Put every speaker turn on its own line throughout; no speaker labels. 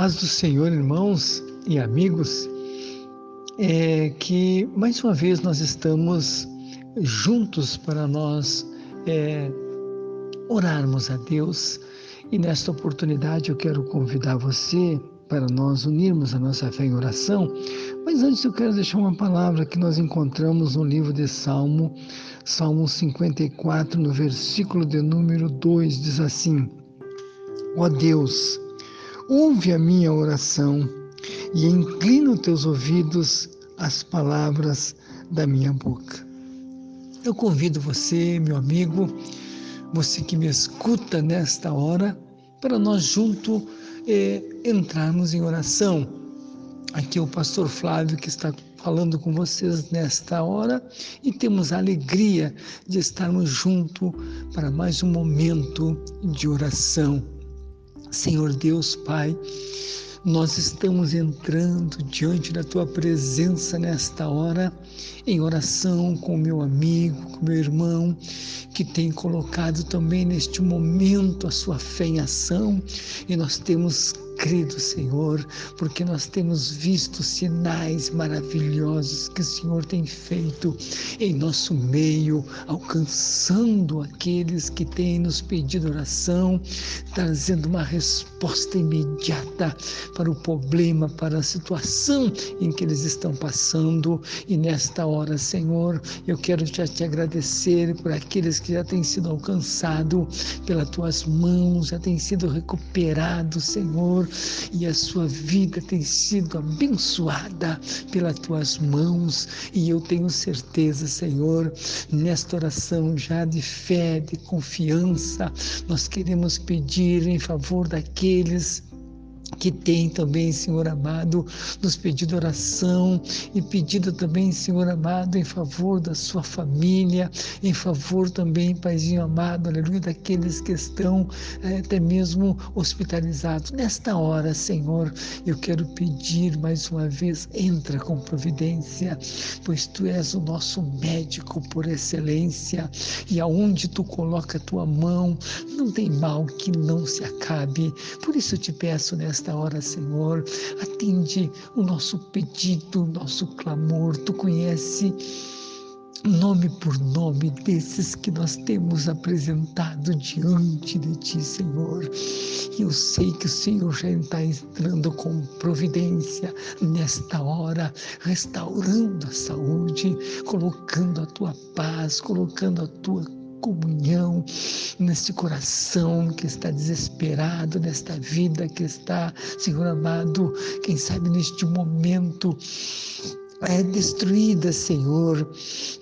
paz do Senhor, irmãos e amigos, é que mais uma vez nós estamos juntos para nós é, orarmos a Deus e nesta oportunidade eu quero convidar você para nós unirmos a nossa fé em oração. Mas antes eu quero deixar uma palavra que nós encontramos no livro de Salmo, Salmo 54, no versículo de número 2, diz assim: Ó Deus, ouve a minha oração e inclina os teus ouvidos às palavras da minha boca. Eu convido você, meu amigo, você que me escuta nesta hora, para nós juntos eh, entrarmos em oração. Aqui é o pastor Flávio que está falando com vocês nesta hora e temos a alegria de estarmos juntos para mais um momento de oração. Senhor Deus Pai, nós estamos entrando diante da tua presença nesta hora, em oração com meu amigo, com meu irmão, que tem colocado também neste momento a sua fé em ação, e nós temos crido, Senhor, porque nós temos visto sinais maravilhosos que o Senhor tem feito em nosso meio, alcançando aqueles que têm nos pedido oração, trazendo uma resposta imediata para o problema, para a situação em que eles estão passando. E nesta hora, Senhor, eu quero já te agradecer por aqueles que já têm sido alcançados pelas tuas mãos, já têm sido recuperados, Senhor e a sua vida tem sido abençoada pelas tuas mãos. E eu tenho certeza, Senhor, nesta oração já de fé, de confiança, nós queremos pedir em favor daqueles que tem também, Senhor amado, nos pedido oração e pedido também, Senhor amado, em favor da sua família, em favor também, Paizinho amado, aleluia, daqueles que estão é, até mesmo hospitalizados. Nesta hora, Senhor, eu quero pedir mais uma vez, entra com providência, pois Tu és o nosso médico por excelência e aonde Tu coloca a Tua mão, não tem mal que não se acabe. Por isso eu te peço nesta nesta hora, Senhor. Atende o nosso pedido, o nosso clamor. Tu conhece nome por nome desses que nós temos apresentado diante de Ti, Senhor. E eu sei que o Senhor já está entrando com providência nesta hora, restaurando a saúde, colocando a Tua paz, colocando a Tua comunhão neste coração que está desesperado, nesta vida que está, Senhor amado, quem sabe neste momento é destruída, Senhor,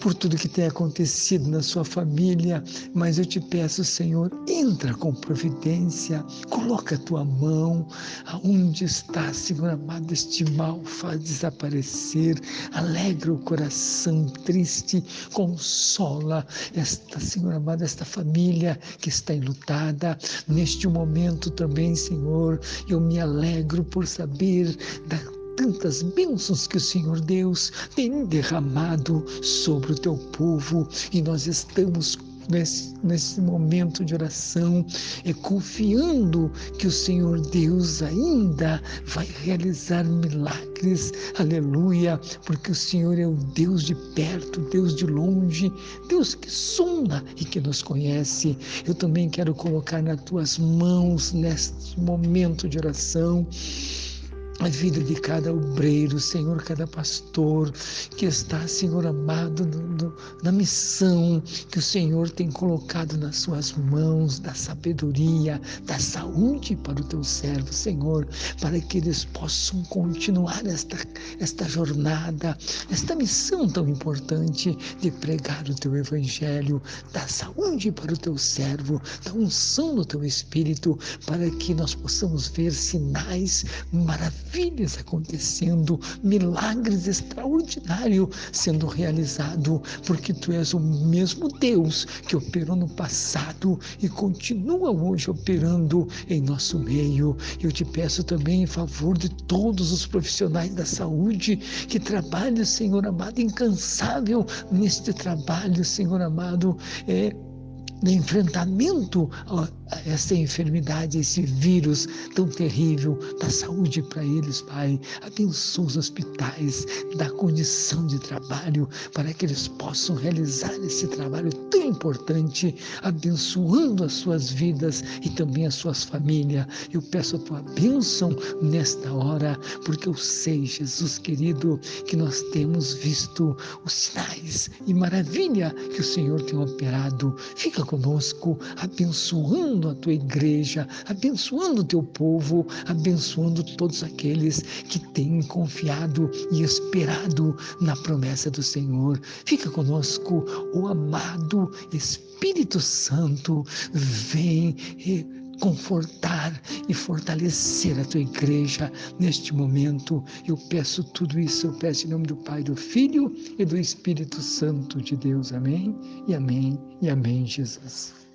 por tudo que tem acontecido na sua família, mas eu te peço, Senhor, entra com providência, coloca a tua mão aonde está, Senhor amado, este mal, faz desaparecer, alegra o coração triste, consola esta, Senhor amado, esta família que está enlutada. Neste momento também, Senhor, eu me alegro por saber da tantas bênçãos que o Senhor Deus tem derramado sobre o teu povo e nós estamos Nesse, nesse, momento de oração, é confiando que o Senhor Deus ainda vai realizar milagres, aleluia, porque o Senhor é o Deus de perto, Deus de longe, Deus que sonda e que nos conhece. Eu também quero colocar nas tuas mãos neste momento de oração a vida de cada obreiro, Senhor, cada pastor que está, Senhor amado, no, no, na missão que o Senhor tem colocado nas suas mãos, da sabedoria, da saúde para o teu servo, Senhor, para que eles possam continuar esta, esta jornada, esta missão tão importante de pregar o teu evangelho, da saúde para o teu servo, da unção do teu espírito, para que nós possamos ver sinais maravilhosos maravilhas acontecendo, milagres extraordinários sendo realizados, porque tu és o mesmo Deus que operou no passado e continua hoje operando em nosso meio. Eu te peço também em favor de todos os profissionais da saúde que trabalham, Senhor amado, incansável neste trabalho, Senhor amado, é no enfrentamento a essa enfermidade, esse vírus tão terrível. Dá saúde para eles, Pai. Abençoa os hospitais, dá condição de trabalho para que eles possam realizar esse trabalho tão importante, abençoando as suas vidas e também as suas famílias. Eu peço a tua bênção nesta hora, porque eu sei, Jesus querido, que nós temos visto os sinais e maravilha que o Senhor tem operado. Fica conosco, abençoando a tua igreja, abençoando o teu povo, abençoando todos aqueles que têm confiado e esperado na promessa do Senhor. Fica conosco, o amado Espírito Santo, vem confortar e fortalecer a tua igreja neste momento. Eu peço tudo isso, eu peço em nome do Pai, do Filho e do Espírito Santo de Deus. Amém e amém e amém, Jesus.